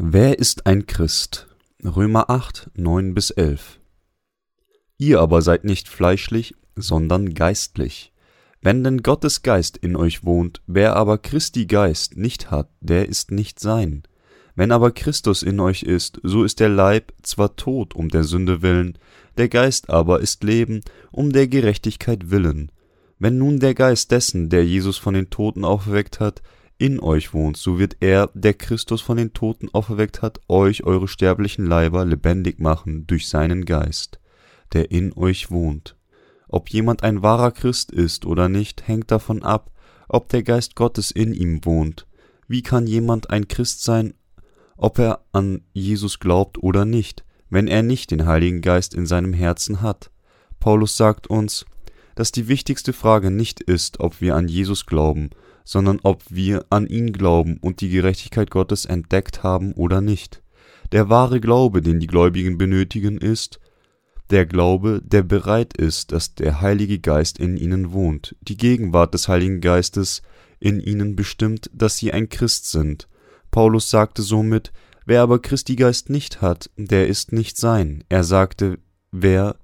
Wer ist ein Christ? Römer 8, 9 bis 11. Ihr aber seid nicht fleischlich, sondern geistlich. Wenn denn Gottes Geist in euch wohnt, wer aber Christi Geist nicht hat, der ist nicht sein. Wenn aber Christus in euch ist, so ist der Leib zwar tot um der Sünde willen, der Geist aber ist Leben um der Gerechtigkeit willen. Wenn nun der Geist dessen, der Jesus von den Toten auferweckt hat, in euch wohnt, so wird er, der Christus von den Toten auferweckt hat, euch eure sterblichen Leiber lebendig machen durch seinen Geist, der in euch wohnt. Ob jemand ein wahrer Christ ist oder nicht, hängt davon ab, ob der Geist Gottes in ihm wohnt. Wie kann jemand ein Christ sein, ob er an Jesus glaubt oder nicht, wenn er nicht den Heiligen Geist in seinem Herzen hat? Paulus sagt uns, dass die wichtigste Frage nicht ist, ob wir an Jesus glauben, sondern ob wir an ihn glauben und die Gerechtigkeit Gottes entdeckt haben oder nicht. Der wahre Glaube, den die Gläubigen benötigen, ist der Glaube, der bereit ist, dass der Heilige Geist in ihnen wohnt. Die Gegenwart des Heiligen Geistes in ihnen bestimmt, dass sie ein Christ sind. Paulus sagte somit, wer aber Christi Geist nicht hat, der ist nicht sein. Er sagte, wer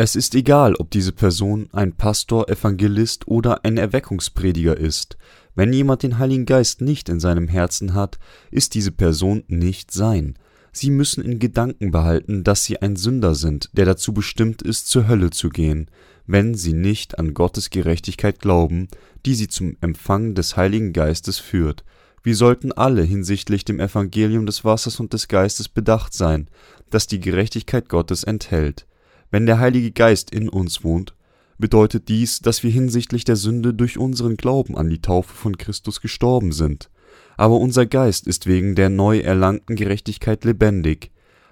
es ist egal, ob diese Person ein Pastor, Evangelist oder ein Erweckungsprediger ist. Wenn jemand den Heiligen Geist nicht in seinem Herzen hat, ist diese Person nicht sein. Sie müssen in Gedanken behalten, dass sie ein Sünder sind, der dazu bestimmt ist, zur Hölle zu gehen, wenn sie nicht an Gottes Gerechtigkeit glauben, die sie zum Empfang des Heiligen Geistes führt. Wir sollten alle hinsichtlich dem Evangelium des Wassers und des Geistes bedacht sein, das die Gerechtigkeit Gottes enthält. Wenn der Heilige Geist in uns wohnt, bedeutet dies, dass wir hinsichtlich der Sünde durch unseren Glauben an die Taufe von Christus gestorben sind. Aber unser Geist ist wegen der neu erlangten Gerechtigkeit lebendig.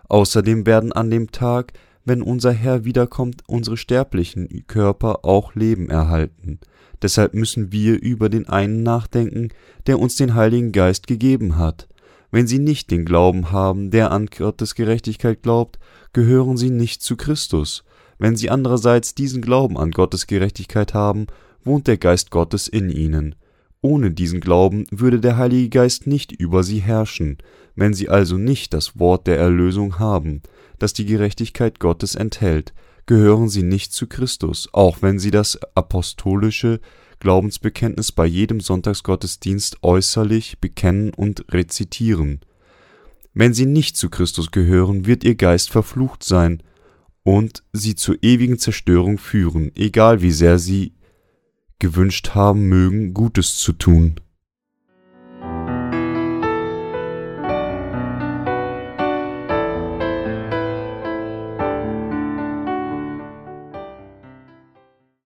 Außerdem werden an dem Tag, wenn unser Herr wiederkommt, unsere sterblichen Körper auch Leben erhalten. Deshalb müssen wir über den einen nachdenken, der uns den Heiligen Geist gegeben hat. Wenn sie nicht den Glauben haben, der an Gottes Gerechtigkeit glaubt, gehören sie nicht zu Christus. Wenn sie andererseits diesen Glauben an Gottes Gerechtigkeit haben, wohnt der Geist Gottes in ihnen. Ohne diesen Glauben würde der Heilige Geist nicht über sie herrschen. Wenn sie also nicht das Wort der Erlösung haben, das die Gerechtigkeit Gottes enthält, gehören sie nicht zu Christus, auch wenn sie das apostolische Glaubensbekenntnis bei jedem Sonntagsgottesdienst äußerlich bekennen und rezitieren. Wenn sie nicht zu Christus gehören, wird ihr Geist verflucht sein und sie zur ewigen Zerstörung führen, egal wie sehr sie gewünscht haben mögen, Gutes zu tun.